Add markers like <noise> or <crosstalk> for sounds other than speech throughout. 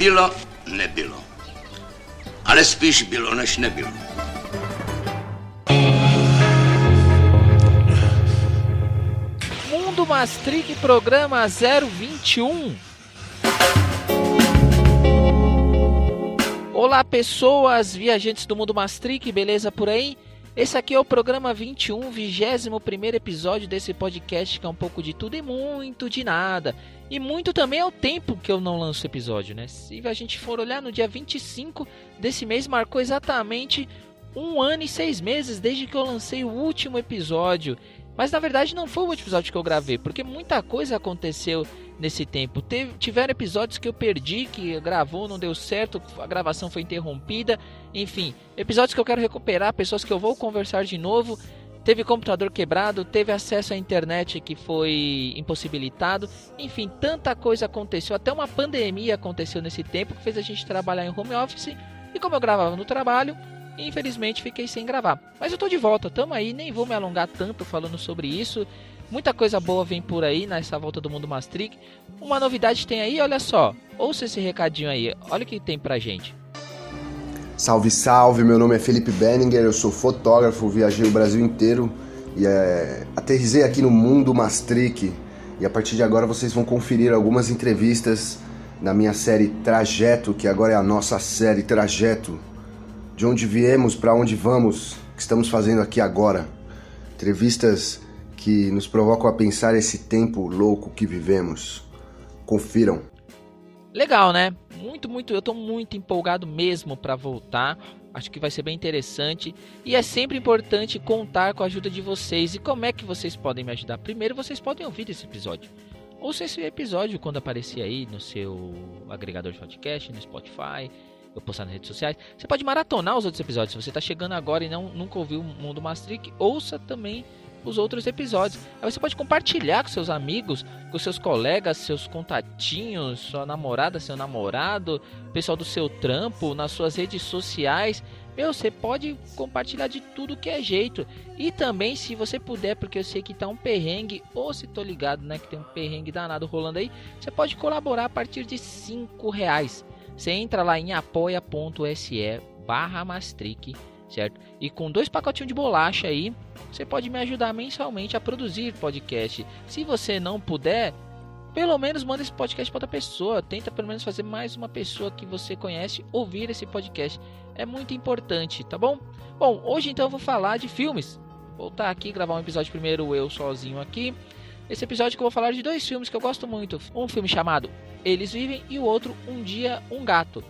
Bylo, nebylo. Ale spíš bylo, než nebylo. Mundo Mastric, programa 021. Olá, pessoas, viajantes do Mundo Mastric, beleza por aí? Esse aqui é o programa 21, 21 primeiro episódio desse podcast que é um pouco de tudo e muito de nada. E muito também é o tempo que eu não lanço episódio, né? Se a gente for olhar no dia 25 desse mês, marcou exatamente um ano e seis meses desde que eu lancei o último episódio. Mas na verdade não foi o último episódio que eu gravei, porque muita coisa aconteceu nesse tempo. Teve, tiveram episódios que eu perdi, que gravou, não deu certo, a gravação foi interrompida. Enfim, episódios que eu quero recuperar, pessoas que eu vou conversar de novo. Teve computador quebrado, teve acesso à internet que foi impossibilitado. Enfim, tanta coisa aconteceu. Até uma pandemia aconteceu nesse tempo que fez a gente trabalhar em home office. E como eu gravava no trabalho, infelizmente fiquei sem gravar. Mas eu tô de volta, tamo aí, nem vou me alongar tanto falando sobre isso. Muita coisa boa vem por aí nessa volta do mundo Mastric. Uma novidade tem aí, olha só. Ouça esse recadinho aí, olha o que tem pra gente. Salve, salve! Meu nome é Felipe Benninger, eu sou fotógrafo, viajei o Brasil inteiro e é, aterrisei aqui no Mundo Mastric. E a partir de agora vocês vão conferir algumas entrevistas na minha série Trajeto, que agora é a nossa série Trajeto de onde viemos, para onde vamos, que estamos fazendo aqui agora. Entrevistas que nos provocam a pensar esse tempo louco que vivemos. Confiram. Legal, né? Muito, muito, eu tô muito empolgado mesmo para voltar. Acho que vai ser bem interessante e é sempre importante contar com a ajuda de vocês. E como é que vocês podem me ajudar? Primeiro, vocês podem ouvir esse episódio. Ouça esse episódio quando aparecer aí no seu agregador de podcast, no Spotify, eu postar nas redes sociais. Você pode maratonar os outros episódios. Se você está chegando agora e não, nunca ouviu o Mundo Mastric, ouça também os outros episódios. Aí você pode compartilhar com seus amigos, com seus colegas, seus contatinhos, sua namorada, seu namorado, pessoal do seu trampo, nas suas redes sociais. Meu, você pode compartilhar de tudo que é jeito. E também, se você puder, porque eu sei que tá um perrengue, ou se tô ligado, né, que tem um perrengue danado rolando aí, você pode colaborar a partir de 5 reais. Você entra lá em apoia.se barra certo? E com dois pacotinhos de bolacha aí, você pode me ajudar mensalmente a produzir podcast. Se você não puder, pelo menos manda esse podcast para outra pessoa. Tenta pelo menos fazer mais uma pessoa que você conhece ouvir esse podcast. É muito importante, tá bom? Bom, hoje então eu vou falar de filmes. Voltar aqui, gravar um episódio primeiro eu sozinho aqui. Esse episódio que eu vou falar de dois filmes que eu gosto muito. Um filme chamado eles Vivem e o outro Um Dia Um Gato.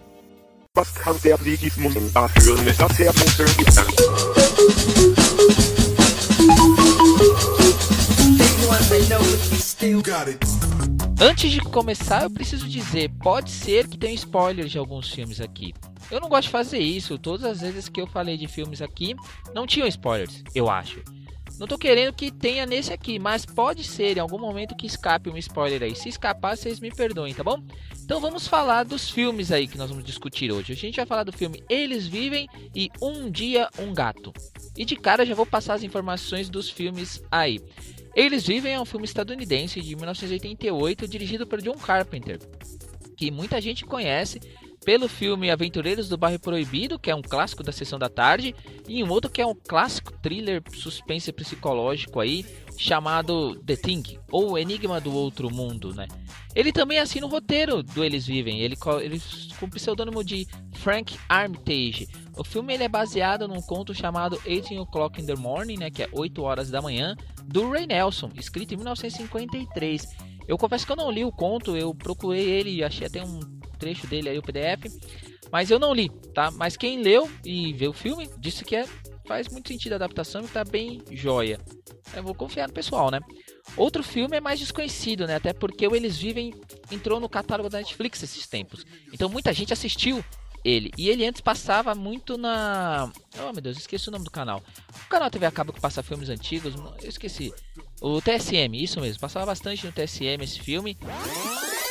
Antes de começar, eu preciso dizer, pode ser que tenha spoilers de alguns filmes aqui. Eu não gosto de fazer isso. Todas as vezes que eu falei de filmes aqui, não tinham spoilers, eu acho. Não tô querendo que tenha nesse aqui, mas pode ser em algum momento que escape um spoiler aí. Se escapar, vocês me perdoem, tá bom? Então vamos falar dos filmes aí que nós vamos discutir hoje. A gente vai falar do filme Eles Vivem e Um Dia Um Gato. E de cara já vou passar as informações dos filmes aí. Eles Vivem é um filme estadunidense de 1988 dirigido por John Carpenter, que muita gente conhece pelo filme Aventureiros do Bairro Proibido, que é um clássico da sessão da tarde, e um outro que é um clássico thriller suspense psicológico aí, chamado The Thing, ou Enigma do Outro Mundo, né? Ele também assina o roteiro do Eles Vivem, ele, ele com o pseudônimo de Frank Armitage. O filme ele é baseado num conto chamado 18 O'Clock in the Morning, né, que é 8 horas da manhã, do Ray Nelson, escrito em 1953. Eu confesso que eu não li o conto, eu procurei ele e achei até um trecho dele aí, o PDF. Mas eu não li, tá? Mas quem leu e vê o filme disse que é, faz muito sentido a adaptação e tá bem joia. Eu vou confiar no pessoal, né? Outro filme é mais desconhecido, né? Até porque o Eles Vivem entrou no catálogo da Netflix esses tempos. Então muita gente assistiu ele. E ele antes passava muito na. Oh meu Deus, esqueci o nome do canal. O canal TV acaba que passa filmes antigos. Eu esqueci. O TSM, isso mesmo. Passava bastante no TSM esse filme.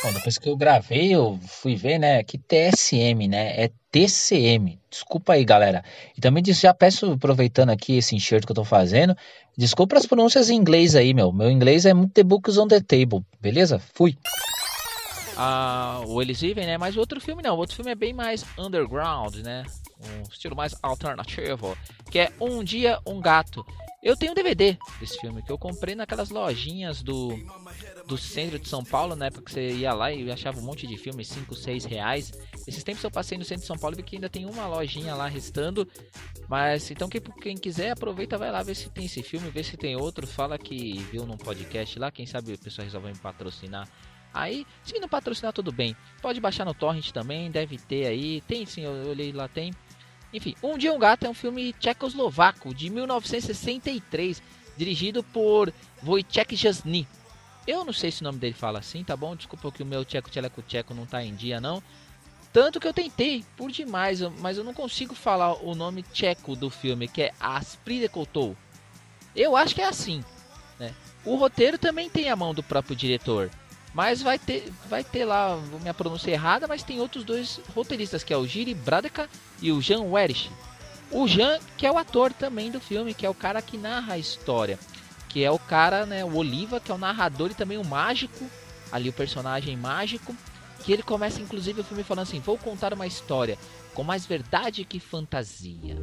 Bom, depois que eu gravei, eu fui ver, né? Que TSM, né? É TCM. Desculpa aí, galera. E também já peço, aproveitando aqui esse enxerto que eu tô fazendo, desculpa as pronúncias em inglês aí, meu. Meu inglês é muito The Books on the Table, beleza? Fui. a, o Eles Vivem, né? Mas o outro filme não. O outro filme é bem mais underground, né? Um estilo mais alternativo. Que é Um Dia, Um Gato. Eu tenho um DVD desse filme que eu comprei naquelas lojinhas do, do centro de São Paulo, na época que você ia lá e achava um monte de filmes, 5, 6 reais. Esses tempos eu passei no centro de São Paulo e vi que ainda tem uma lojinha lá restando. Mas então quem, quem quiser aproveita, vai lá ver se tem esse filme, ver se tem outro. Fala que viu num podcast lá, quem sabe o pessoal resolve me patrocinar. Aí, se não patrocinar, tudo bem. Pode baixar no Torrent também, deve ter aí. Tem sim, eu olhei lá, tem. Enfim, Um Dia um Gato é um filme tchecoslovaco de 1963, dirigido por Wojciech Jasny. Eu não sei se o nome dele fala assim, tá bom? Desculpa que o meu tcheco tcheleco tcheco não tá em dia não. Tanto que eu tentei por demais, mas eu não consigo falar o nome tcheco do filme, que é Aspridekotou. Eu acho que é assim, né? O roteiro também tem a mão do próprio diretor. Mas vai ter, vai ter lá, minha pronúncia errada, mas tem outros dois roteiristas, que é o Giri Bradeka e o Jan Werich. O Jan, que é o ator também do filme, que é o cara que narra a história. Que é o cara, né, o Oliva, que é o narrador e também o mágico, ali o personagem mágico. Que ele começa, inclusive, o filme falando assim: Vou contar uma história com mais verdade que fantasia.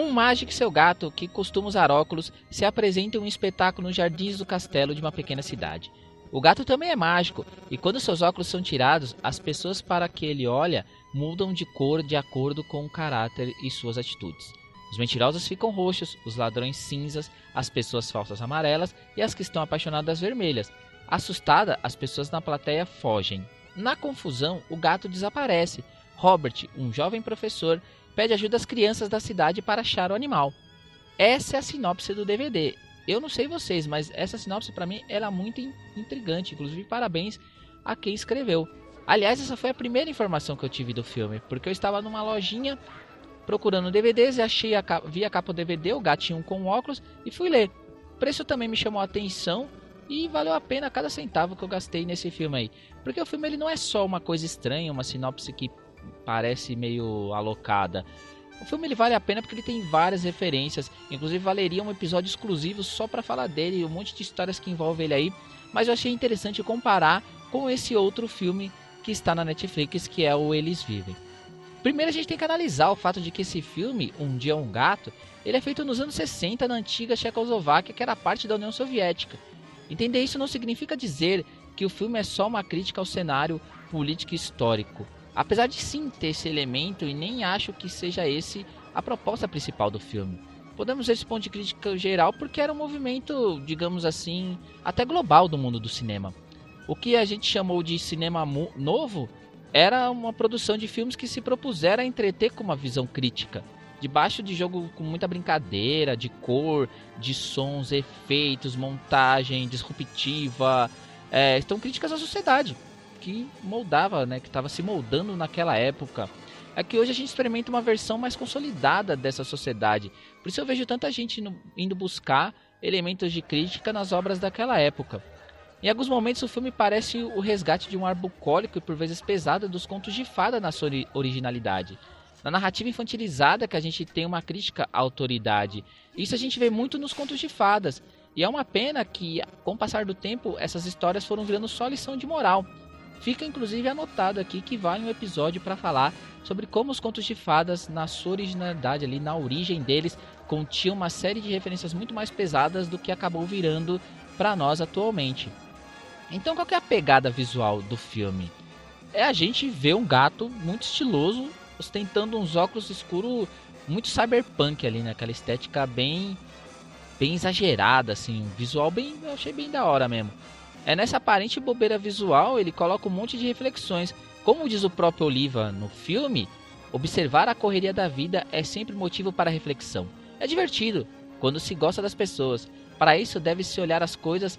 Um mágico e seu gato, que costuma usar óculos, se apresentam em um espetáculo nos jardins do castelo de uma pequena cidade. O gato também é mágico, e quando seus óculos são tirados, as pessoas para que ele olha mudam de cor de acordo com o caráter e suas atitudes. Os mentirosos ficam roxos, os ladrões cinzas, as pessoas falsas amarelas e as que estão apaixonadas vermelhas. Assustada, as pessoas na plateia fogem. Na confusão, o gato desaparece. Robert, um jovem professor, pede ajuda às crianças da cidade para achar o animal. Essa é a sinopse do DVD. Eu não sei vocês, mas essa sinopse para mim era muito intrigante. Inclusive, parabéns a quem escreveu. Aliás, essa foi a primeira informação que eu tive do filme, porque eu estava numa lojinha procurando DVDs e achei a capa, vi a capa do DVD, o gatinho com óculos e fui ler. O preço também me chamou a atenção e valeu a pena cada centavo que eu gastei nesse filme aí. Porque o filme ele não é só uma coisa estranha, uma sinopse que parece meio alocada. O filme ele vale a pena porque ele tem várias referências, inclusive valeria um episódio exclusivo só para falar dele e um monte de histórias que envolve ele aí, mas eu achei interessante comparar com esse outro filme que está na Netflix, que é o Eles Vivem. Primeiro a gente tem que analisar o fato de que esse filme, Um Dia um Gato, ele é feito nos anos 60 na antiga Tchecoslováquia, que era parte da União Soviética. Entender isso não significa dizer que o filme é só uma crítica ao cenário político histórico. Apesar de sim ter esse elemento, e nem acho que seja esse a proposta principal do filme. Podemos ver esse ponto de crítica geral porque era um movimento, digamos assim, até global do mundo do cinema. O que a gente chamou de cinema novo era uma produção de filmes que se propuseram a entreter com uma visão crítica, debaixo de jogo com muita brincadeira, de cor, de sons, efeitos, montagem disruptiva, é, estão críticas à sociedade que moldava, né, que estava se moldando naquela época. É que hoje a gente experimenta uma versão mais consolidada dessa sociedade. Por isso eu vejo tanta gente indo buscar elementos de crítica nas obras daquela época. Em alguns momentos o filme parece o resgate de um ar bucólico e por vezes pesado dos contos de fada na sua originalidade. Na narrativa infantilizada que a gente tem uma crítica à autoridade. Isso a gente vê muito nos contos de fadas. E é uma pena que, com o passar do tempo, essas histórias foram virando só lição de moral. Fica inclusive anotado aqui que vale um episódio para falar sobre como os contos de fadas, na sua originalidade ali, na origem deles, continham uma série de referências muito mais pesadas do que acabou virando para nós atualmente. Então, qual é a pegada visual do filme? É a gente ver um gato muito estiloso ostentando uns óculos escuros muito cyberpunk ali, né? Aquela estética bem bem exagerada assim, um visual bem, eu achei bem da hora mesmo. É nessa aparente bobeira visual, ele coloca um monte de reflexões. Como diz o próprio Oliva no filme, observar a correria da vida é sempre motivo para reflexão. É divertido quando se gosta das pessoas. Para isso, deve-se olhar as coisas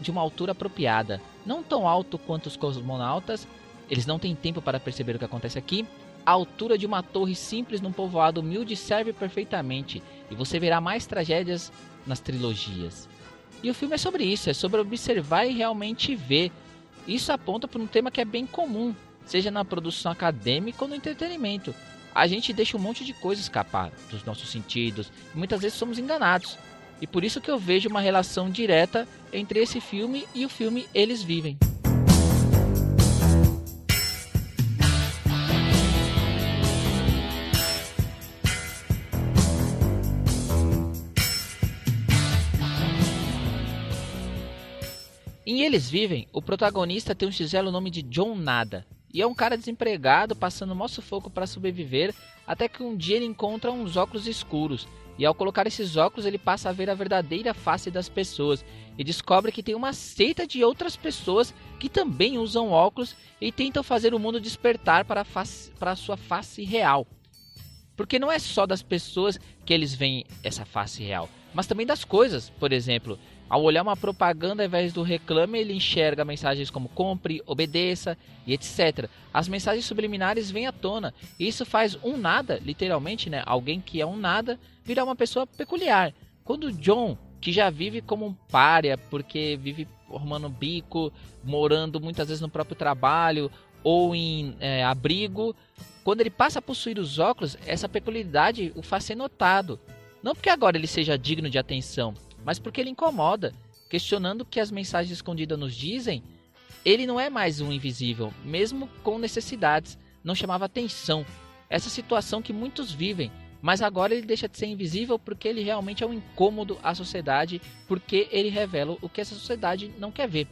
de uma altura apropriada, não tão alto quanto os cosmonautas. Eles não têm tempo para perceber o que acontece aqui. A altura de uma torre simples num povoado humilde serve perfeitamente, e você verá mais tragédias nas trilogias. E o filme é sobre isso, é sobre observar e realmente ver. Isso aponta para um tema que é bem comum, seja na produção acadêmica ou no entretenimento. A gente deixa um monte de coisa escapar dos nossos sentidos e muitas vezes somos enganados. E por isso que eu vejo uma relação direta entre esse filme e o filme Eles Vivem. Eles Vivem, o protagonista tem um xelo nome de John Nada, e é um cara desempregado passando maior sufoco para sobreviver, até que um dia ele encontra uns óculos escuros, e ao colocar esses óculos ele passa a ver a verdadeira face das pessoas, e descobre que tem uma seita de outras pessoas que também usam óculos e tentam fazer o mundo despertar para face, para a sua face real. Porque não é só das pessoas que eles veem essa face real, mas também das coisas, por exemplo, ao olhar uma propaganda ao invés do reclame, ele enxerga mensagens como compre, obedeça e etc. As mensagens subliminares vêm à tona. E isso faz um nada, literalmente, né? Alguém que é um nada, virar uma pessoa peculiar. Quando John, que já vive como um párea, porque vive formando bico, morando muitas vezes no próprio trabalho ou em é, abrigo, quando ele passa a possuir os óculos, essa peculiaridade o faz ser notado. Não porque agora ele seja digno de atenção, mas porque ele incomoda, questionando o que as mensagens escondidas nos dizem. Ele não é mais um invisível, mesmo com necessidades, não chamava atenção. Essa situação que muitos vivem, mas agora ele deixa de ser invisível porque ele realmente é um incômodo à sociedade, porque ele revela o que essa sociedade não quer ver.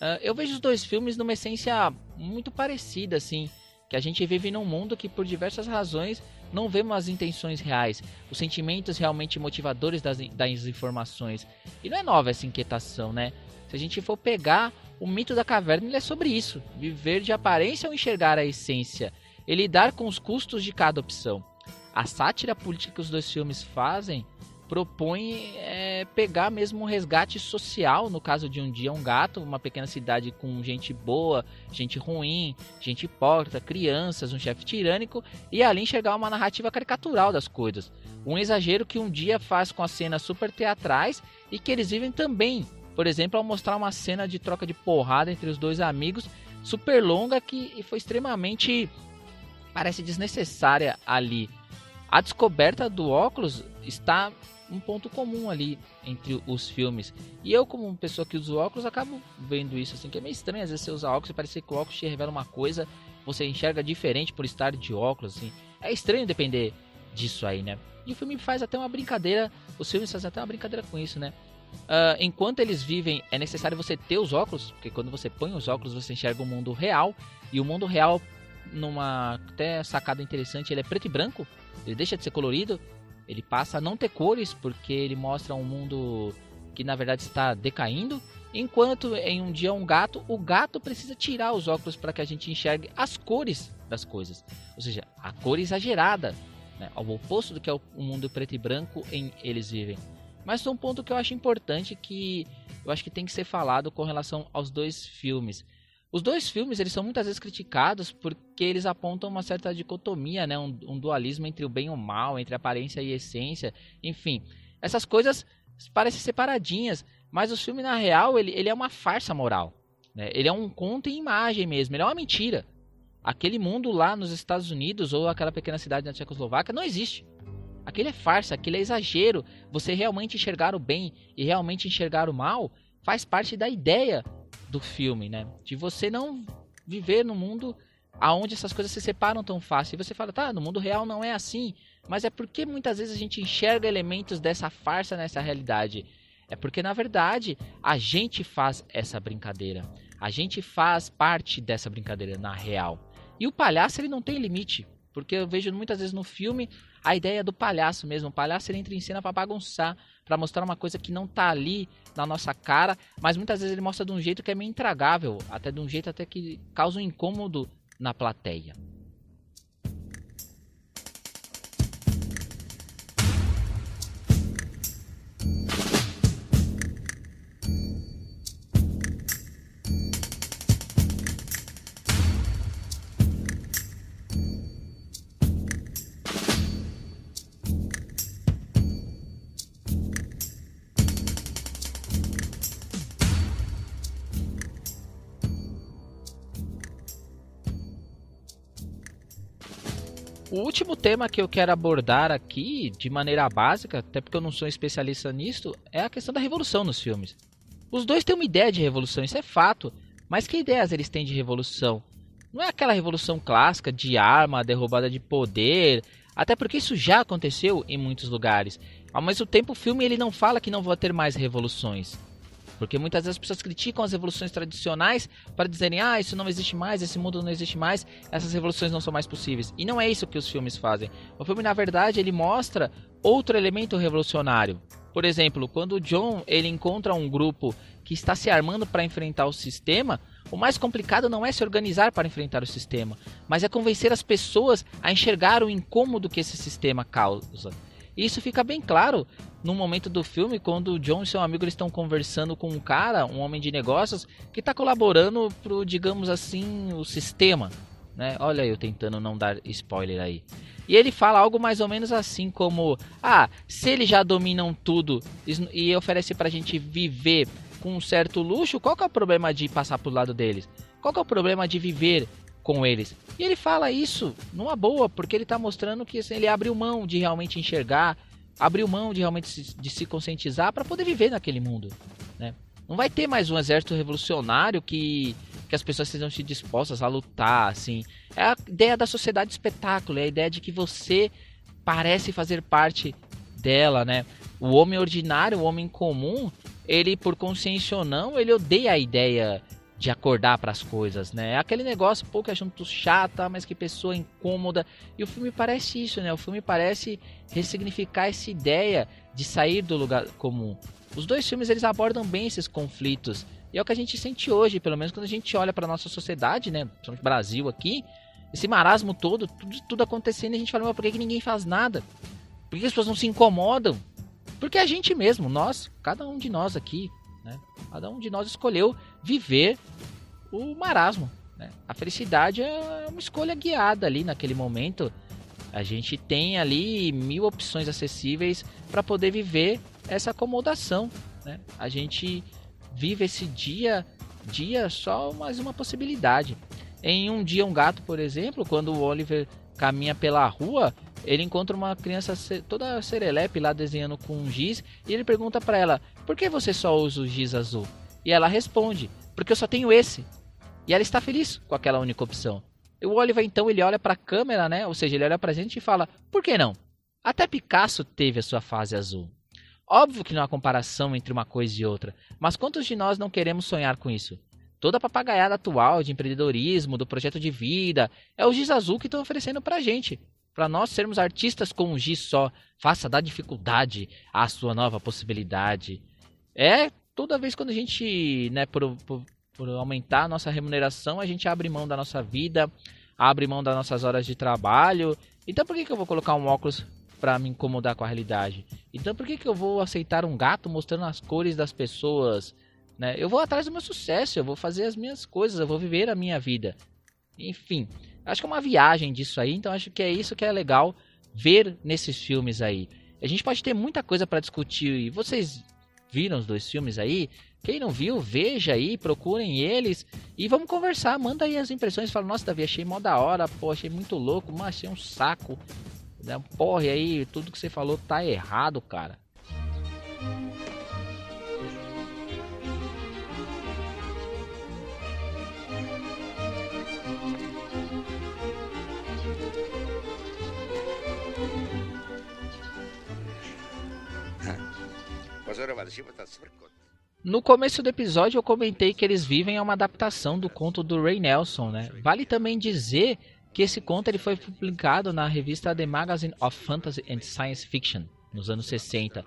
Uh, eu vejo os dois filmes numa essência muito parecida, assim, que a gente vive num mundo que por diversas razões não vemos as intenções reais, os sentimentos realmente motivadores das, das informações. E não é nova essa inquietação, né? Se a gente for pegar o mito da caverna, ele é sobre isso: viver de aparência ou enxergar a essência, e lidar com os custos de cada opção. A sátira política que os dois filmes fazem propõe pegar mesmo um resgate social, no caso de Um Dia um Gato, uma pequena cidade com gente boa, gente ruim, gente hipócrita, crianças, um chefe tirânico, e ali enxergar uma narrativa caricatural das coisas. Um exagero que um dia faz com as cenas super teatrais e que eles vivem também. Por exemplo, ao mostrar uma cena de troca de porrada entre os dois amigos, super longa que foi extremamente parece desnecessária ali. A descoberta do óculos está um ponto comum ali entre os filmes. E eu, como uma pessoa que usa óculos, acabo vendo isso assim, que é meio estranho. Às vezes você usa óculos e parece que o óculos te revela uma coisa, você enxerga diferente por estar de óculos, assim. É estranho depender disso aí, né? E o filme faz até uma brincadeira, os filmes fazem até uma brincadeira com isso, né? Uh, enquanto eles vivem, é necessário você ter os óculos, porque quando você põe os óculos você enxerga o mundo real, e o mundo real, numa até sacada interessante, ele é preto e branco, ele deixa de ser colorido, ele passa a não ter cores porque ele mostra um mundo que na verdade está decaindo. Enquanto em um dia um gato, o gato precisa tirar os óculos para que a gente enxergue as cores das coisas. Ou seja, a cor exagerada, né? ao oposto do que é o mundo preto e branco em eles vivem. Mas um ponto que eu acho importante que eu acho que tem que ser falado com relação aos dois filmes. Os dois filmes eles são muitas vezes criticados porque eles apontam uma certa dicotomia, né? um, um dualismo entre o bem e o mal, entre aparência e essência, enfim. Essas coisas parecem separadinhas, mas o filme na real ele, ele é uma farsa moral. Né? Ele é um conto em imagem mesmo, ele é uma mentira. Aquele mundo lá nos Estados Unidos ou aquela pequena cidade na Tchecoslováquia não existe. Aquele é farsa, aquele é exagero. Você realmente enxergar o bem e realmente enxergar o mal faz parte da ideia do filme, né? De você não viver no mundo aonde essas coisas se separam tão fácil. E você fala, tá, no mundo real não é assim. Mas é porque muitas vezes a gente enxerga elementos dessa farsa nessa realidade. É porque, na verdade, a gente faz essa brincadeira. A gente faz parte dessa brincadeira na real. E o palhaço, ele não tem limite. Porque eu vejo muitas vezes no filme a ideia do palhaço mesmo. O palhaço ele entra em cena para bagunçar, para mostrar uma coisa que não tá ali na nossa cara, mas muitas vezes ele mostra de um jeito que é meio intragável, até de um jeito até que causa um incômodo na plateia. O último tema que eu quero abordar aqui, de maneira básica, até porque eu não sou especialista nisso, é a questão da revolução nos filmes. Os dois têm uma ideia de revolução, isso é fato. Mas que ideias eles têm de revolução? Não é aquela revolução clássica de arma, derrubada de poder, até porque isso já aconteceu em muitos lugares. Ao mesmo tempo, o filme ele não fala que não vai ter mais revoluções. Porque muitas vezes as pessoas criticam as revoluções tradicionais para dizerem: ah, isso não existe mais, esse mundo não existe mais, essas revoluções não são mais possíveis. E não é isso que os filmes fazem. O filme, na verdade, ele mostra outro elemento revolucionário. Por exemplo, quando o John ele encontra um grupo que está se armando para enfrentar o sistema, o mais complicado não é se organizar para enfrentar o sistema, mas é convencer as pessoas a enxergar o incômodo que esse sistema causa. E isso fica bem claro no momento do filme, quando o John e seu amigo estão conversando com um cara, um homem de negócios, que está colaborando pro, digamos assim, o sistema. Né? Olha eu tentando não dar spoiler aí. E ele fala algo mais ou menos assim como: Ah, se eles já dominam tudo e oferece pra gente viver com um certo luxo, qual que é o problema de passar pro lado deles? Qual que é o problema de viver com eles? E ele fala isso numa boa, porque ele tá mostrando que assim, ele abriu mão de realmente enxergar, abriu mão de realmente se, de se conscientizar para poder viver naquele mundo, né? Não vai ter mais um exército revolucionário que que as pessoas sejam se dispostas a lutar, assim. É a ideia da sociedade espetáculo, é a ideia de que você parece fazer parte dela, né? O homem ordinário, o homem comum, ele por consciência ou não, ele odeia a ideia de acordar para as coisas, né? É aquele negócio, é junto chata, mas que pessoa incômoda. E o filme parece isso, né? O filme parece ressignificar essa ideia de sair do lugar comum. Os dois filmes eles abordam bem esses conflitos e é o que a gente sente hoje, pelo menos quando a gente olha para nossa sociedade, né? Principalmente Brasil aqui, esse marasmo todo, tudo, tudo acontecendo, e a gente fala, mas por que, que ninguém faz nada? Por que as pessoas não se incomodam? Porque a gente mesmo, nós, cada um de nós aqui, né? Cada um de nós escolheu viver o marasmo. Né? A felicidade é uma escolha guiada ali naquele momento. A gente tem ali mil opções acessíveis para poder viver essa acomodação. Né? A gente vive esse dia, dia só mais uma possibilidade. Em um dia um gato, por exemplo, quando o Oliver caminha pela rua, ele encontra uma criança toda serelepe lá desenhando com um giz e ele pergunta para ela: "Por que você só usa o giz azul?" E ela responde: "Porque eu só tenho esse." E ela está feliz com aquela única opção. E o Oliver então ele olha para a câmera, né? Ou seja, ele olha para a gente e fala: "Por que não? Até Picasso teve a sua fase azul." Óbvio que não há comparação entre uma coisa e outra, mas quantos de nós não queremos sonhar com isso? Toda a papagaiada atual de empreendedorismo, do projeto de vida, é o giz azul que estão oferecendo pra gente. Para nós sermos artistas com um giz só, faça da dificuldade a sua nova possibilidade. É toda vez quando a gente, né, por, por, por aumentar a nossa remuneração, a gente abre mão da nossa vida, abre mão das nossas horas de trabalho. Então por que, que eu vou colocar um óculos para me incomodar com a realidade. Então por que, que eu vou aceitar um gato mostrando as cores das pessoas? Né? Eu vou atrás do meu sucesso, eu vou fazer as minhas coisas, eu vou viver a minha vida. Enfim, acho que é uma viagem disso aí, então acho que é isso que é legal ver nesses filmes aí. A gente pode ter muita coisa para discutir e vocês viram os dois filmes aí? Quem não viu, veja aí, procurem eles e vamos conversar. Manda aí as impressões. Fala, nossa, Davi, achei mó da hora, pô, achei muito louco, mas achei um saco. Né? Porra, aí tudo que você falou tá errado, cara. No começo do episódio eu comentei que eles vivem é uma adaptação do conto do Ray Nelson, né? Vale também dizer que esse conto ele foi publicado na revista The Magazine of Fantasy and Science Fiction, nos anos 60.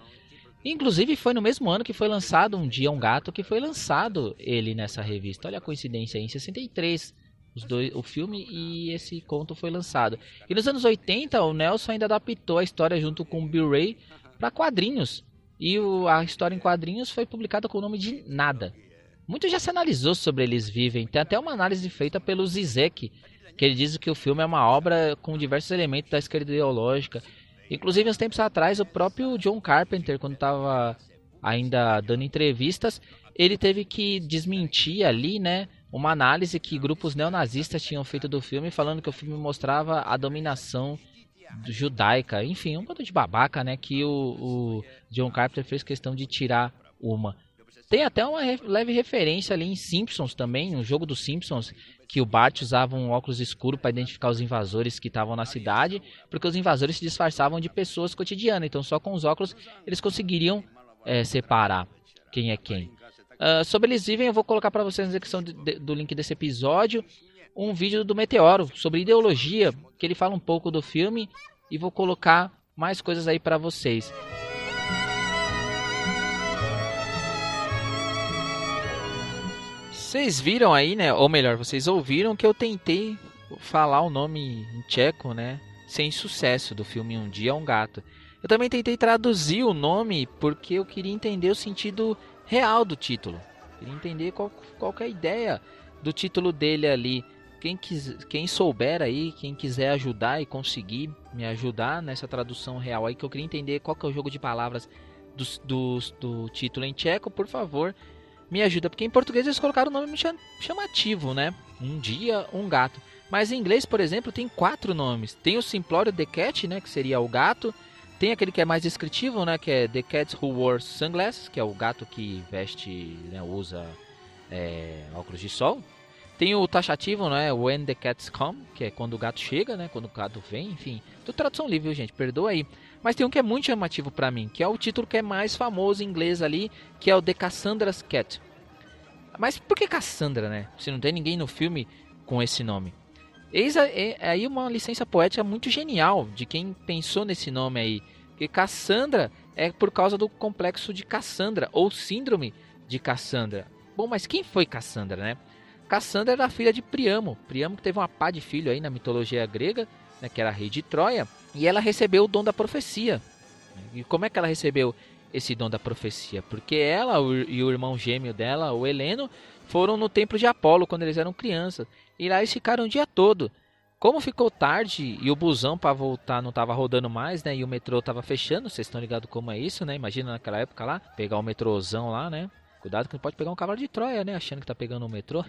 Inclusive foi no mesmo ano que foi lançado Um Dia um Gato, que foi lançado ele nessa revista. Olha a coincidência, em 63 os dois, o filme e esse conto foi lançado. E nos anos 80 o Nelson ainda adaptou a história junto com o Bill Ray para quadrinhos. E o, a história em quadrinhos foi publicada com o nome de Nada. Muito já se analisou sobre Eles Vivem. Tem até uma análise feita pelo Zizek, que ele diz que o filme é uma obra com diversos elementos da esquerda ideológica. Inclusive, uns tempos atrás, o próprio John Carpenter, quando estava ainda dando entrevistas, ele teve que desmentir ali, né, uma análise que grupos neonazistas tinham feito do filme, falando que o filme mostrava a dominação judaica, enfim, um bando de babaca, né? Que o, o John Carpenter fez questão de tirar uma. Tem até uma leve referência ali em Simpsons também, no jogo dos Simpsons, que o Bart usava um óculos escuro para identificar os invasores que estavam na cidade, porque os invasores se disfarçavam de pessoas cotidianas, então só com os óculos eles conseguiriam é, separar quem é quem. Uh, sobre eles vivem, eu vou colocar para vocês na descrição de, de, do link desse episódio um vídeo do Meteoro sobre ideologia, que ele fala um pouco do filme e vou colocar mais coisas aí para vocês. Vocês viram aí, né? Ou melhor, vocês ouviram que eu tentei falar o nome em tcheco, né? Sem sucesso do filme Um Dia um Gato. Eu também tentei traduzir o nome porque eu queria entender o sentido real do título. Queria entender qual, qual é a ideia do título dele ali. Quem, quis, quem souber aí, quem quiser ajudar e conseguir me ajudar nessa tradução real aí, que eu queria entender qual que é o jogo de palavras do, do, do título em tcheco, por favor, me ajuda. Porque em português eles colocaram o nome chamativo, né? Um dia, um gato. Mas em inglês, por exemplo, tem quatro nomes. Tem o Simplório The Cat, né? Que seria o gato. Tem aquele que é mais descritivo, né? Que é The Cat Who Wore Sunglasses, que é o gato que veste, né, usa é, óculos de sol. Tem o taxativo, né? When the cats come, que é quando o gato chega, né? Quando o gato vem, enfim. Tudo tradução livre, gente? Perdoa aí. Mas tem um que é muito chamativo para mim, que é o título que é mais famoso em inglês ali, que é o The Cassandra's Cat. Mas por que Cassandra, né? Se não tem ninguém no filme com esse nome. Eis aí uma licença poética muito genial de quem pensou nesse nome aí. Porque Cassandra é por causa do complexo de Cassandra, ou síndrome de Cassandra. Bom, mas quem foi Cassandra, né? Cassandra era filha de Priamo. Priamo que teve uma pá de filho aí na mitologia grega, né, que era rei de Troia, e ela recebeu o dom da profecia. E como é que ela recebeu esse dom da profecia? Porque ela e o irmão gêmeo dela, o Heleno, foram no templo de Apolo quando eles eram crianças. E lá eles ficaram o dia todo. Como ficou tarde e o busão para voltar não estava rodando mais, né? E o metrô estava fechando, vocês estão ligados como é isso, né? Imagina naquela época lá, pegar o metrôzão lá, né? Cuidado que pode pegar um cavalo de Troia, né? Achando que tá pegando o metrô.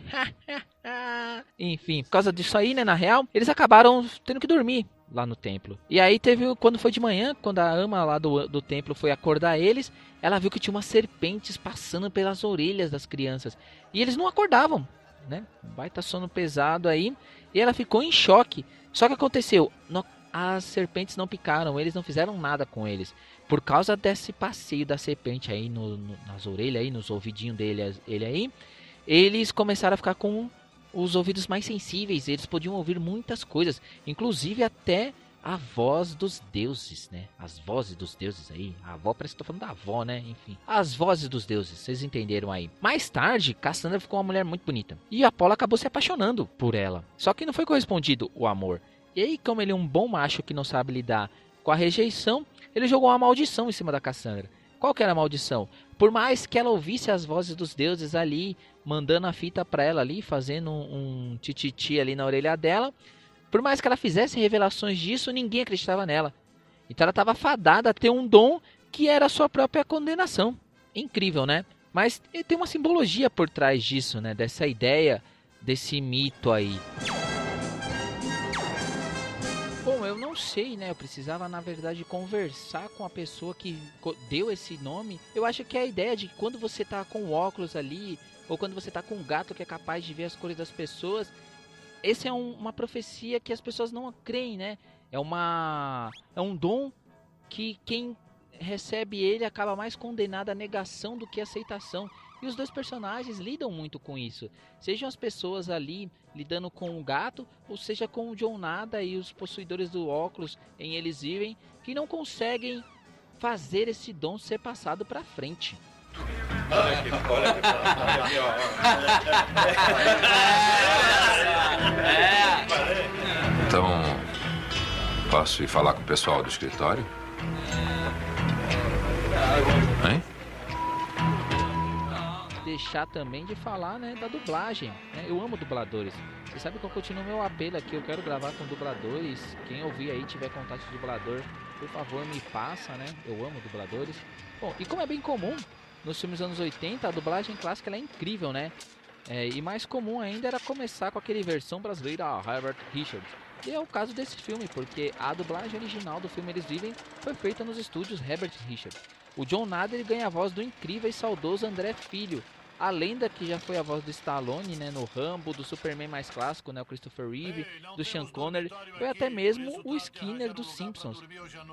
<laughs> Enfim, por causa disso aí, né? Na real, eles acabaram tendo que dormir lá no templo. E aí teve, quando foi de manhã, quando a ama lá do, do templo foi acordar eles, ela viu que tinha umas serpentes passando pelas orelhas das crianças. E eles não acordavam, né? Baita sono pesado aí. E ela ficou em choque. Só que aconteceu, as serpentes não picaram, eles não fizeram nada com eles por causa desse passeio da serpente aí no, no, nas orelhas, aí, nos ouvidinhos dele ele aí, eles começaram a ficar com os ouvidos mais sensíveis, eles podiam ouvir muitas coisas, inclusive até a voz dos deuses, né? As vozes dos deuses aí. A avó parece que tô falando da avó, né? Enfim. As vozes dos deuses, vocês entenderam aí. Mais tarde, Cassandra ficou uma mulher muito bonita. E Apolo acabou se apaixonando por ela. Só que não foi correspondido o amor. E aí, como ele é um bom macho que não sabe lidar com a rejeição, ele jogou uma maldição em cima da Cassandra. Qual que era a maldição? Por mais que ela ouvisse as vozes dos deuses ali, mandando a fita para ela ali, fazendo um, um tititi ali na orelha dela, por mais que ela fizesse revelações disso, ninguém acreditava nela. Então ela estava fadada a ter um dom que era a sua própria condenação. Incrível, né? Mas tem uma simbologia por trás disso, né? Dessa ideia, desse mito aí. Sei, né? Eu precisava, na verdade, conversar com a pessoa que deu esse nome. Eu acho que é a ideia de quando você tá com óculos ali, ou quando você tá com um gato que é capaz de ver as cores das pessoas, esse é um, uma profecia que as pessoas não creem, né? É uma é um dom que quem recebe ele acaba mais condenado à negação do que à aceitação. E os dois personagens lidam muito com isso. Sejam as pessoas ali lidando com o gato, ou seja com o John Nada e os possuidores do óculos em eles vivem, que não conseguem fazer esse dom ser passado para frente. Então, posso ir falar com o pessoal do escritório? Hein? Deixar também de falar né, da dublagem. Né? Eu amo dubladores. Você sabe que eu continuo meu apelo aqui, eu quero gravar com dubladores. Quem ouvir aí tiver contato de dublador, por favor me passa, né? Eu amo dubladores. Bom, e como é bem comum nos filmes dos anos 80, a dublagem clássica é incrível, né? É, e mais comum ainda era começar com aquele versão brasileira Herbert Richards. E é o caso desse filme, porque a dublagem original do filme Eles Vivem foi feita nos estúdios Herbert Richards. O John Nader ganha a voz do incrível e saudoso André Filho, a lenda que já foi a voz do Stallone, né, no Rambo, do Superman mais clássico, né, o Christopher Reeve, do Sean Connery, foi até mesmo o Skinner dos Simpsons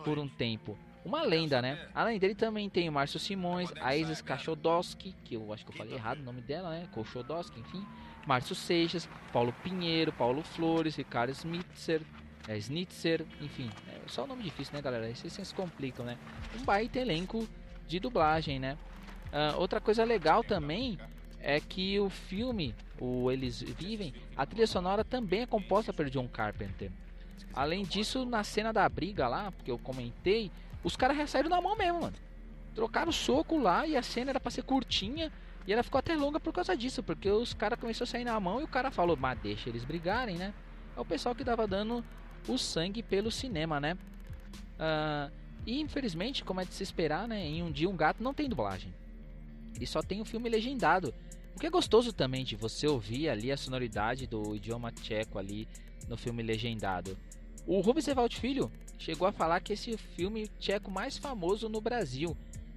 por um tempo. Uma lenda, né? Além dele também tem o Márcio Simões, a Isis Kachodowski, que eu acho que eu falei errado o nome dela, né? Kochodowski, enfim. Márcio Seixas, Paulo Pinheiro, Paulo Flores, Ricardo Smitzer, é, Snitzer, enfim. É só o nome difícil, né, galera? Esses se complicam, né? Um baita elenco de dublagem, né? Uh, outra coisa legal também é que o filme, o Eles Vivem, a trilha sonora também é composta por John Carpenter. Além disso, na cena da briga lá, porque eu comentei, os caras já saíram na mão mesmo, mano. Trocaram o soco lá e a cena era pra ser curtinha e ela ficou até longa por causa disso, porque os caras começaram a sair na mão e o cara falou, mas deixa eles brigarem, né? É o pessoal que tava dando o sangue pelo cinema, né? Uh, e infelizmente, como é de se esperar, né? Em um dia um gato não tem dublagem. E só tem o filme legendado. O que é gostoso também de você ouvir ali a sonoridade do idioma tcheco ali no filme legendado. O Rubens Evald Filho chegou a falar que esse filme tcheco mais famoso no Brasil.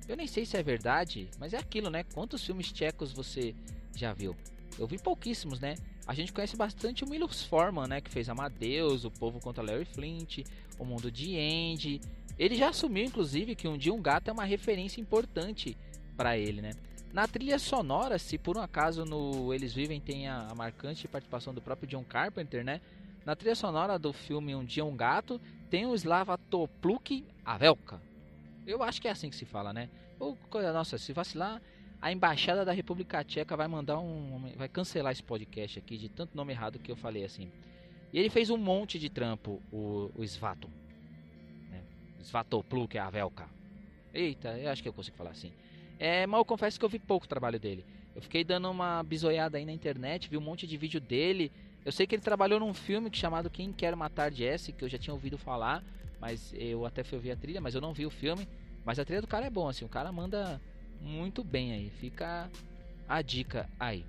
Eu nem sei se é verdade, mas é aquilo, né? Quantos filmes tchecos você já viu? Eu vi pouquíssimos, né? A gente conhece bastante o Milos Forman, né? Que fez Amadeus, O Povo contra Larry Flint, O Mundo de Andy. Ele já assumiu, inclusive, que um dia um gato é uma referência importante para ele, né? Na trilha sonora, se por um acaso no Eles Vivem tem a, a marcante participação do próprio John Carpenter, né? Na trilha sonora do filme Um Dia um Gato, tem o Slava Topluk Avelka. Eu acho que é assim que se fala, né? Ou, nossa, se vacilar, a embaixada da República Tcheca vai mandar um, vai cancelar esse podcast aqui de tanto nome errado que eu falei assim. E ele fez um monte de trampo, o, o Svato. Né? Svatopluk Avelka. Eita, eu acho que eu consigo falar assim. É, mas eu confesso que eu vi pouco trabalho dele. Eu fiquei dando uma bisoiada aí na internet, vi um monte de vídeo dele. Eu sei que ele trabalhou num filme chamado Quem Quer Matar Jesse, que eu já tinha ouvido falar, mas eu até fui ouvir a trilha, mas eu não vi o filme. Mas a trilha do cara é bom, assim, o cara manda muito bem aí. Fica a dica aí.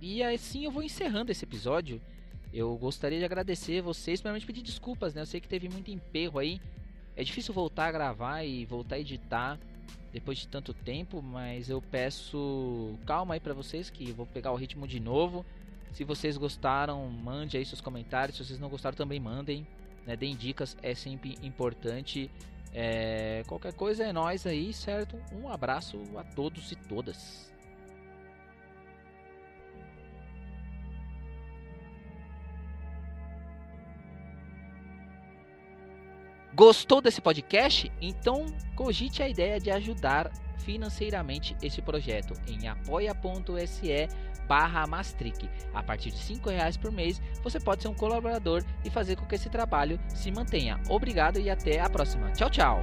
E assim eu vou encerrando esse episódio. Eu gostaria de agradecer vocês, primeiramente pedir desculpas, né? Eu sei que teve muito emperro aí. É difícil voltar a gravar e voltar a editar depois de tanto tempo, mas eu peço calma aí para vocês que eu vou pegar o ritmo de novo. Se vocês gostaram, mande aí seus comentários. Se vocês não gostaram, também mandem. Né? Deem dicas, é sempre importante. É... Qualquer coisa é nós aí, certo? Um abraço a todos e todas. Gostou desse podcast? Então cogite a ideia de ajudar financeiramente esse projeto em apoia.se barra Mastric. A partir de R$ reais por mês, você pode ser um colaborador e fazer com que esse trabalho se mantenha. Obrigado e até a próxima. Tchau, tchau!